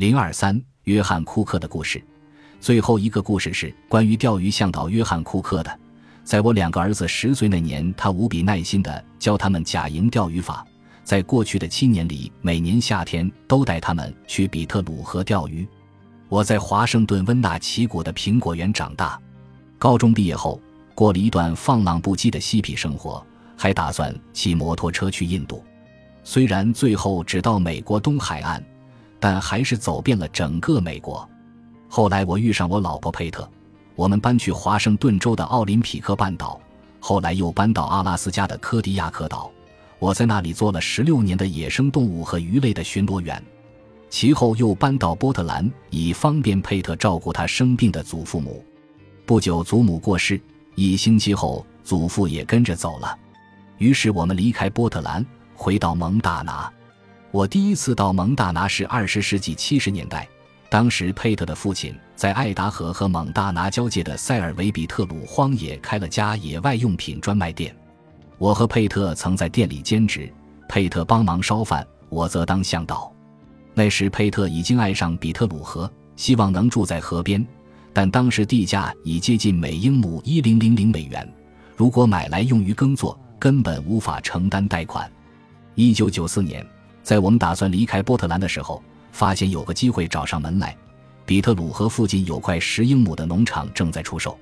零二三，约翰·库克的故事。最后一个故事是关于钓鱼向导约翰·库克的。在我两个儿子十岁那年，他无比耐心地教他们假营钓鱼法。在过去的七年里，每年夏天都带他们去比特鲁河钓鱼。我在华盛顿温纳奇谷的苹果园长大。高中毕业后，过了一段放浪不羁的嬉皮生活，还打算骑摩托车去印度。虽然最后只到美国东海岸，但还是走遍了整个美国。后来我遇上我老婆佩特，我们搬去华盛顿州的奥林匹克半岛，后来又搬到阿拉斯加的科迪亚克岛。我在那里做了十六年的野生动物和鱼类的巡逻员，其后又搬到波特兰，以方便佩特照顾他生病的祖父母。不久，祖母过世，一星期后，祖父也跟着走了。于是我们离开波特兰。回到蒙大拿，我第一次到蒙大拿是二十世纪七十年代。当时佩特的父亲在爱达荷和蒙大拿交界的塞尔维比特鲁荒野开了家野外用品专卖店。我和佩特曾在店里兼职，佩特帮忙烧饭，我则当向导。那时佩特已经爱上比特鲁河，希望能住在河边，但当时地价已接近每英亩一零零零美元，如果买来用于耕作，根本无法承担贷款。一九九四年，在我们打算离开波特兰的时候，发现有个机会找上门来。比特鲁河附近有块十英亩的农场正在出售，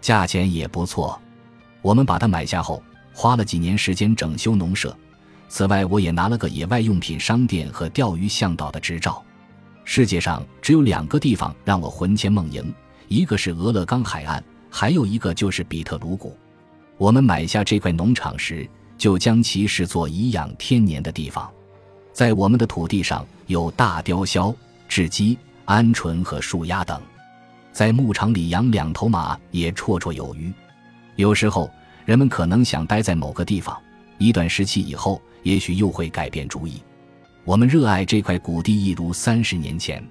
价钱也不错。我们把它买下后，花了几年时间整修农舍。此外，我也拿了个野外用品商店和钓鱼向导的执照。世界上只有两个地方让我魂牵梦萦，一个是俄勒冈海岸，还有一个就是比特鲁谷。我们买下这块农场时。就将其视作颐养天年的地方，在我们的土地上有大雕鸮、雉鸡、鹌鹑和树鸭等，在牧场里养两头马也绰绰有余。有时候人们可能想待在某个地方一段时期以后，也许又会改变主意。我们热爱这块谷地一如三十年前，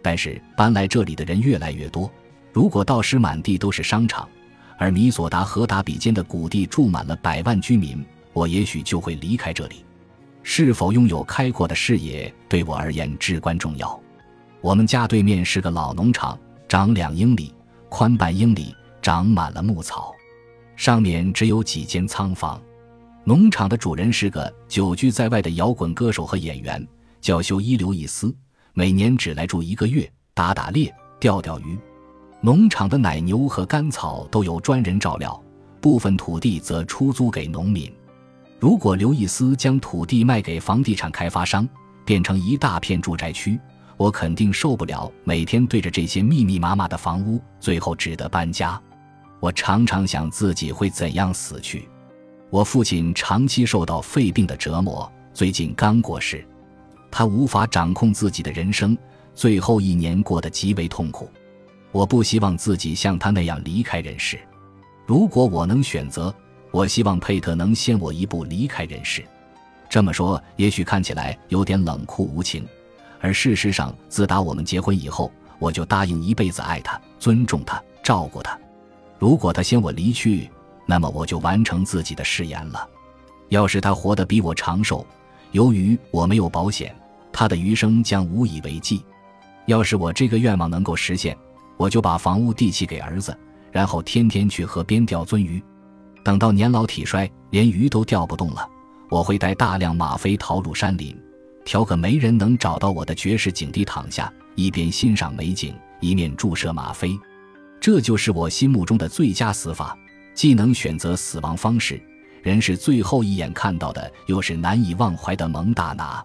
但是搬来这里的人越来越多。如果到时满地都是商场，而米索达和达比间的谷地住满了百万居民。我也许就会离开这里。是否拥有开阔的视野对我而言至关重要。我们家对面是个老农场，长两英里，宽半英里，长满了牧草，上面只有几间仓房。农场的主人是个久居在外的摇滚歌手和演员，叫修伊留易斯，每年只来住一个月，打打猎，钓钓鱼。农场的奶牛和干草都由专人照料，部分土地则出租给农民。如果刘易斯将土地卖给房地产开发商，变成一大片住宅区，我肯定受不了每天对着这些密密麻麻的房屋，最后只得搬家。我常常想自己会怎样死去。我父亲长期受到肺病的折磨，最近刚过世，他无法掌控自己的人生，最后一年过得极为痛苦。我不希望自己像他那样离开人世。如果我能选择。我希望佩特能先我一步离开人世。这么说也许看起来有点冷酷无情，而事实上，自打我们结婚以后，我就答应一辈子爱他、尊重他、照顾他。如果他先我离去，那么我就完成自己的誓言了。要是他活得比我长寿，由于我没有保险，他的余生将无以为继。要是我这个愿望能够实现，我就把房屋地契给儿子，然后天天去河边钓鳟鱼。等到年老体衰，连鱼都钓不动了，我会带大量吗啡逃入山林，挑个没人能找到我的绝世景地躺下，一边欣赏美景，一面注射吗啡。这就是我心目中的最佳死法，既能选择死亡方式，人是最后一眼看到的又是难以忘怀的蒙大拿。